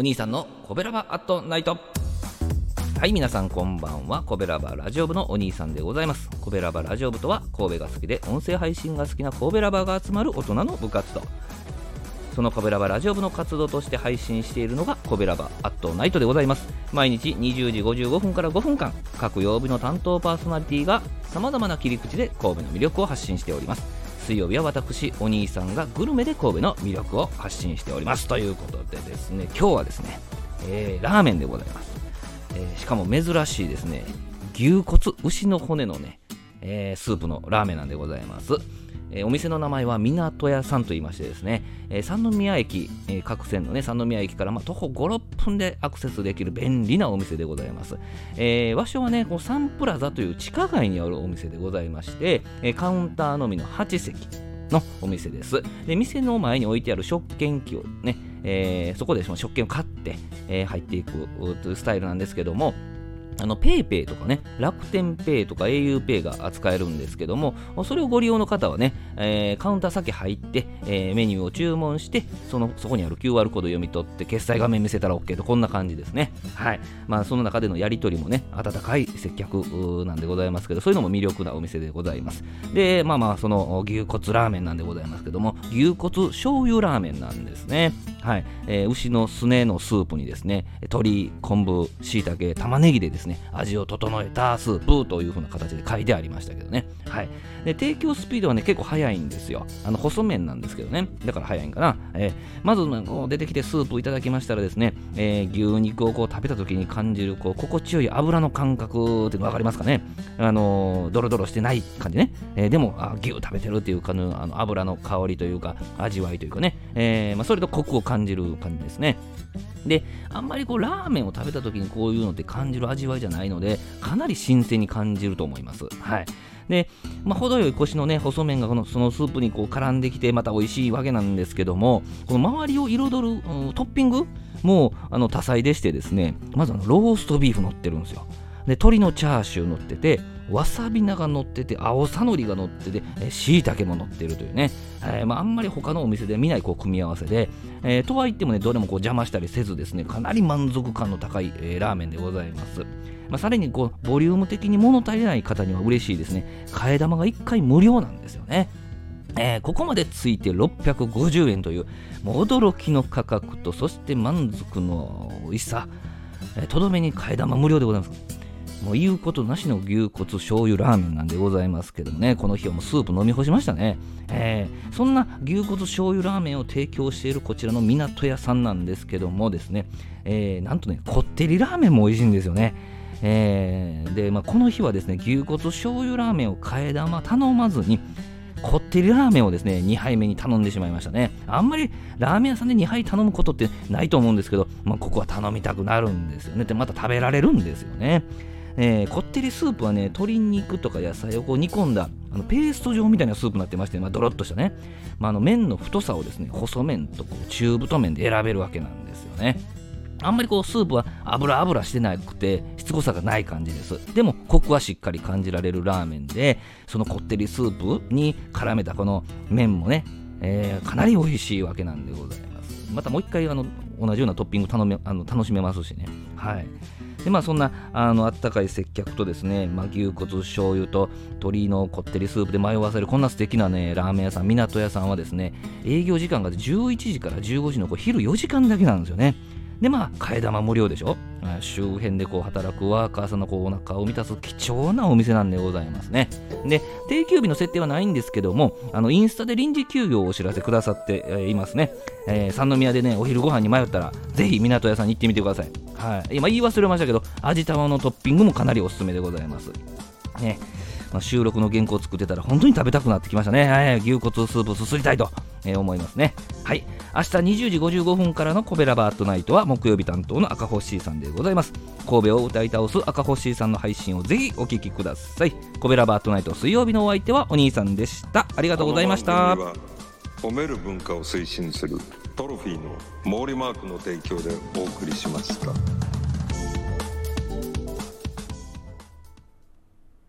お兄さんのコベラバアットナイト。はい皆さんこんばんは。コベラバラジオ部のお兄さんでございます。コベラバラジオ部とは神戸が好きで音声配信が好きな神戸ラバーが集まる大人の部活動そのコベラバラジオ部の活動として配信しているのがコベラバアットナイトでございます。毎日20時55分から5分間。各曜日の担当パーソナリティがさまざまな切り口で神戸の魅力を発信しております。水曜日は私お兄さんがグルメで神戸の魅力を発信しております。ということでですね今日はですね、えー、ラーメンでございます、えー、しかも珍しいですね牛骨牛の骨のね、えー、スープのラーメンなんでございますえー、お店の名前は港屋さんと言いましてですね、えー、三宮駅、えー、各線のね、三宮駅からまあ徒歩5、6分でアクセスできる便利なお店でございます。えー、場所はね、このサンプラザという地下街にあるお店でございまして、えー、カウンターのみの8席のお店です。で、店の前に置いてある食券機をね、えー、そこで食券を買って、えー、入っていくというスタイルなんですけども、あの、 PayPay とかね、楽天 Pay とか au ペイが扱えるんですけども、それをご利用の方はね、えー、カウンター先入って、えー、メニューを注文して、その、そこにある QR コード読み取って、決済画面見せたら OK と、こんな感じですね。はい。まあ、その中でのやり取りもね、温かい接客なんでございますけど、そういうのも魅力なお店でございます。で、まあまあ、その、牛骨ラーメンなんでございますけども、牛骨醤油ラーメンなんですね。はい。えー、牛のすねのスープにですね、鶏、昆布、椎茸、玉ねぎでですね、味を整えたスープという風な形で書いてありましたけどね。はい。で、提供スピードはね、結構早いんですよ。あの、細麺なんですけどね。だから早いんかな。えー、まず、こう出てきてスープいただきましたらですね、えー、牛肉をこう食べた時に感じる、こう、心地よい油の感覚っていうの分かりますかね。あのー、ドロドロしてない感じね。えー、でも、あ牛食べてるっていうかの、あの油の香りというか、味わいというかね。えー、まあ、それとコクを感じる感じですね。で、あんまりこうラーメンを食べた時にこういうのって感じる味わいじゃないので、かなり新鮮に感じると思います。はい。で、まあ、程よいコシのね、細麺がこのそのスープにこう絡んできて、また美味しいわけなんですけども、この周りを彩る、うん、トッピングもあの多彩でしてですね、まずあのローストビーフ乗ってるんですよ。で、鶏のチャーシュー乗ってて、わさび菜が乗ってて、青さのりが乗ってて、しいたけも乗ってるというね、えー、まあ、んまり他のお店で見ないこう組み合わせで、えー、とはいってもね、どれもこう邪魔したりせずですね、かなり満足感の高い、えー、ラーメンでございます。まあ、さらにこうボリューム的に物足りない方には嬉しいですね。替え玉が1回無料なんですよね。えー、ここまでついて650円というもう驚きの価格とそして満足の美味しさとど、めに替え玉無料でございますもう言うことなしの牛骨醤油ラーメンなんでございますけどね、この日はもうスープ飲み干しましたね。えー、そんな牛骨醤油ラーメンを提供しているこちらの港屋さんなんですけどもですね、えー、なんとね、こってりラーメンも美味しいんですよね。えー、で、まあ、この日はですね、牛骨醤油ラーメンを替え玉頼まずに、こってりラーメンをですね、2杯目に頼んでしまいましたね。あんまりラーメン屋さんで2杯頼むことってないと思うんですけど、まあ、ここは頼みたくなるんですよね。で、また食べられるんですよね。えー、こってりスープはね、鶏肉とか野菜をこう煮込んだあのペースト状みたいなスープになってまして、まあ、ドロッとしたね、まあ、あの麺の太さをですね、細麺とこう中太麺で選べるわけなんですよね。あんまりこうスープは油油してなくてしつこさがない感じです。でもコクはしっかり感じられるラーメンで、そのこってりスープに絡めたこの麺もね、えー、かなり美味しいわけなんでございます。またもう一回あの同じようなトッピング頼めあの楽しめますしね。はい。でまあそんなあのあったかい接客とですね、まあ、牛骨醤油と鶏のこってりスープで迷わせるこんな素敵なねラーメン屋さん港屋さんはですね営業時間が11時から15時のこう昼4時間だけなんですよねでまあ替え玉無料でしょ？周辺でこう働くワーカーさんのこうお腹を満たす貴重なお店なんでございますね。で定休日の設定はないんですけどもあのインスタで臨時休業をお知らせくださっていますね、えー、三宮でねお昼ご飯に迷ったらぜひ港屋さんに行ってみてください。はい、今言い忘れましたけど味玉のトッピングもかなりおすすめでございます。ね。まあ、収録の原稿を作ってたら本当に食べたくなってきましたね。はい、牛骨スープすすりたいと、えー、思いますね。はい。明日20時55分からのコベラバートナイトは木曜日担当の赤星さんでございます。神戸を歌い倒す赤星さんの配信をぜひお聞きください。コベラバートナイト水曜日のお相手はお兄さんでした。ありがとうございました。褒める文化を推進するトロフィーの毛利マークの提供でお送りしました。